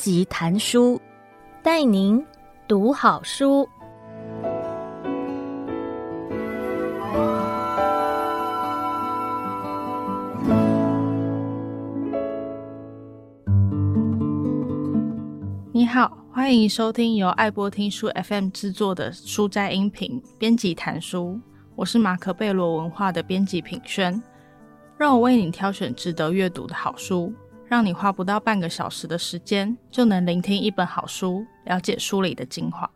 辑谈书，带您读好书。你好，欢迎收听由爱播听书 FM 制作的书斋音频编辑谈书，我是马可贝罗文化的编辑品轩。让我为你挑选值得阅读的好书，让你花不到半个小时的时间就能聆听一本好书，了解书里的精华。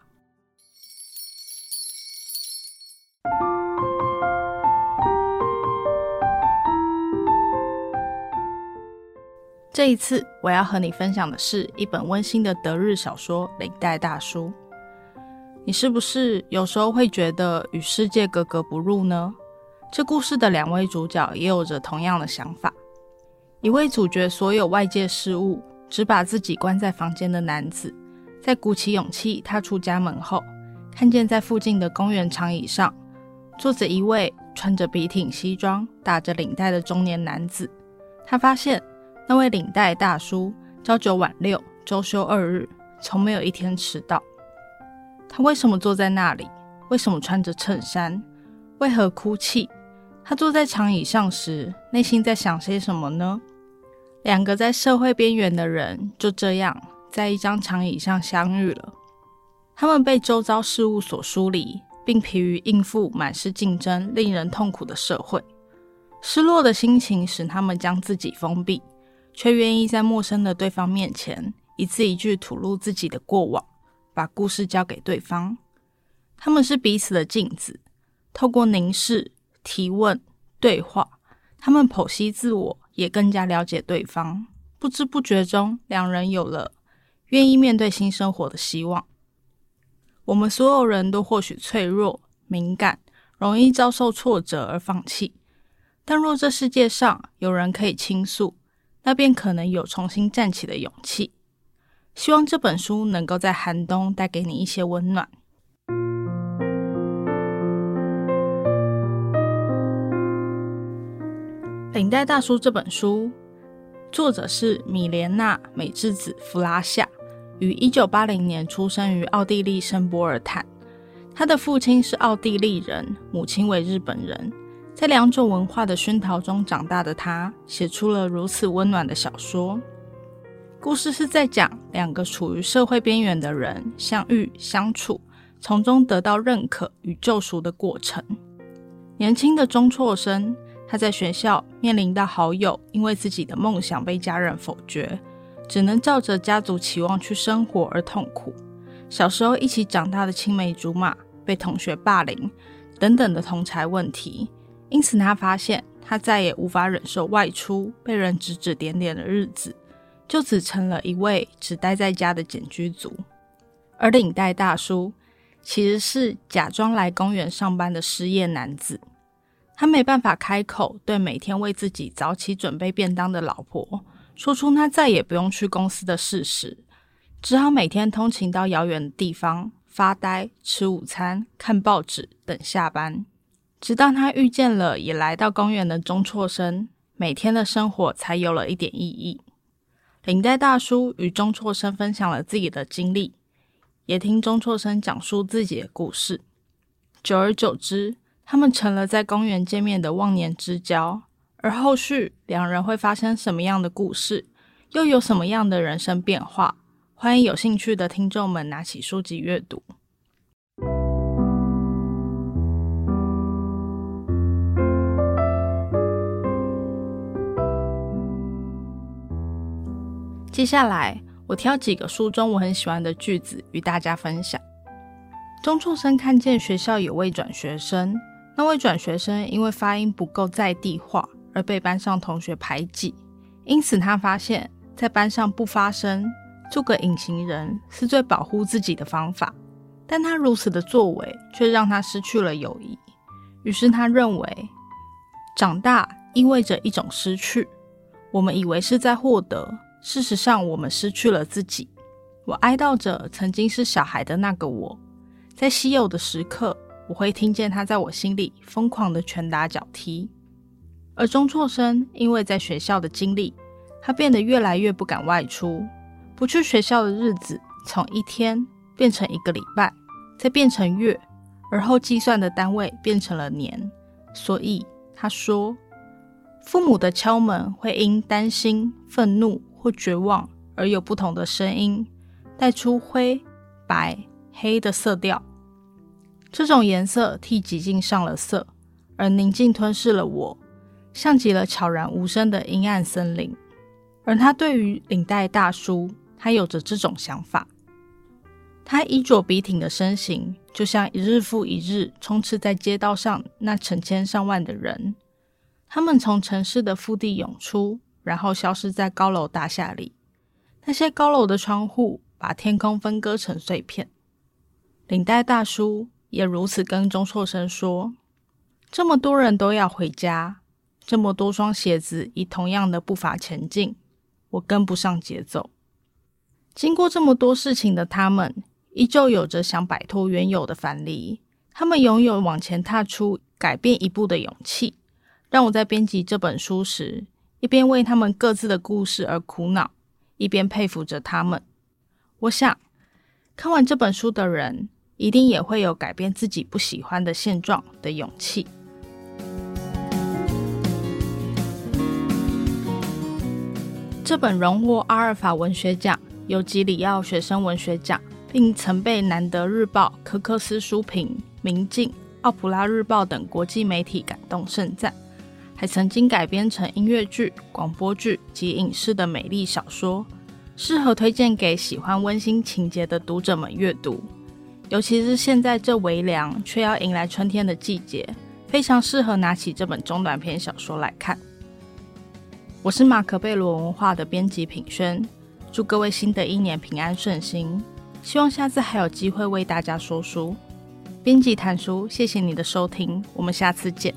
这一次，我要和你分享的是一本温馨的德日小说《领带大叔》。你是不是有时候会觉得与世界格格不入呢？这故事的两位主角也有着同样的想法。一位阻绝所有外界事物，只把自己关在房间的男子，在鼓起勇气踏出家门后，看见在附近的公园长椅上坐着一位穿着笔挺西装、打着领带的中年男子。他发现那位领带大叔朝九晚六，周休二日，从没有一天迟到。他为什么坐在那里？为什么穿着衬衫？为何哭泣？他坐在长椅上时，内心在想些什么呢？两个在社会边缘的人就这样在一张长椅上相遇了。他们被周遭事物所疏离，并疲于应付满是竞争、令人痛苦的社会。失落的心情使他们将自己封闭，却愿意在陌生的对方面前一字一句吐露自己的过往，把故事交给对方。他们是彼此的镜子，透过凝视。提问、对话，他们剖析自我，也更加了解对方。不知不觉中，两人有了愿意面对新生活的希望。我们所有人都或许脆弱、敏感，容易遭受挫折而放弃。但若这世界上有人可以倾诉，那便可能有重新站起的勇气。希望这本书能够在寒冬带给你一些温暖。《领带大叔》这本书，作者是米莲娜·美智子·弗拉夏，于一九八零年出生于奥地利圣波尔坦。他的父亲是奥地利人，母亲为日本人。在两种文化的熏陶中长大的他，写出了如此温暖的小说。故事是在讲两个处于社会边缘的人相遇、相处，从中得到认可与救赎的过程。年轻的中辍生。他在学校面临到好友因为自己的梦想被家人否决，只能照着家族期望去生活而痛苦。小时候一起长大的青梅竹马被同学霸凌等等的同侪问题，因此他发现他再也无法忍受外出被人指指点点的日子，就只成了一位只待在家的茧居族。而领带大叔其实是假装来公园上班的失业男子。他没办法开口对每天为自己早起准备便当的老婆说出他再也不用去公司的事实，只好每天通勤到遥远的地方发呆、吃午餐、看报纸等下班。直到他遇见了也来到公园的中辍生，每天的生活才有了一点意义。领带大叔与中辍生分享了自己的经历，也听中辍生讲述自己的故事。久而久之，他们成了在公园见面的忘年之交，而后续两人会发生什么样的故事，又有什么样的人生变化？欢迎有兴趣的听众们拿起书籍阅读。接下来，我挑几个书中我很喜欢的句子与大家分享。中辍生看见学校有位转学生。那位转学生因为发音不够在地化而被班上同学排挤，因此他发现，在班上不发声，做个隐形人是最保护自己的方法。但他如此的作为却让他失去了友谊。于是他认为，长大意味着一种失去。我们以为是在获得，事实上我们失去了自己。我哀悼着曾经是小孩的那个我，在稀有的时刻。我会听见他在我心里疯狂的拳打脚踢，而中辍生因为在学校的经历，他变得越来越不敢外出。不去学校的日子从一天变成一个礼拜，再变成月，而后计算的单位变成了年。所以他说，父母的敲门会因担心、愤怒或绝望而有不同的声音，带出灰、白、黑的色调。这种颜色替寂静上了色，而宁静吞噬了我，像极了悄然无声的阴暗森林。而他对于领带大叔，他有着这种想法。他衣着笔挺的身形，就像一日复一日充斥在街道上那成千上万的人。他们从城市的腹地涌出，然后消失在高楼大厦里。那些高楼的窗户把天空分割成碎片。领带大叔也如此跟钟硕生说：“这么多人都要回家，这么多双鞋子以同样的步伐前进，我跟不上节奏。”经过这么多事情的他们。依旧有着想摆脱原有的樊篱，他们拥有往前踏出改变一步的勇气，让我在编辑这本书时，一边为他们各自的故事而苦恼，一边佩服着他们。我想，看完这本书的人，一定也会有改变自己不喜欢的现状的勇气。这本荣获阿尔法文学奖、尤吉里奥学生文学奖。并曾被南德日报、科克斯书评、明镜、奥普拉日报等国际媒体感动盛赞，还曾经改编成音乐剧、广播剧及影视的美丽小说，适合推荐给喜欢温馨情节的读者们阅读。尤其是现在这微凉却要迎来春天的季节，非常适合拿起这本中短篇小说来看。我是马可贝罗文化的编辑品轩，祝各位新的一年平安顺心。希望下次还有机会为大家说书。编辑谈书，谢谢你的收听，我们下次见。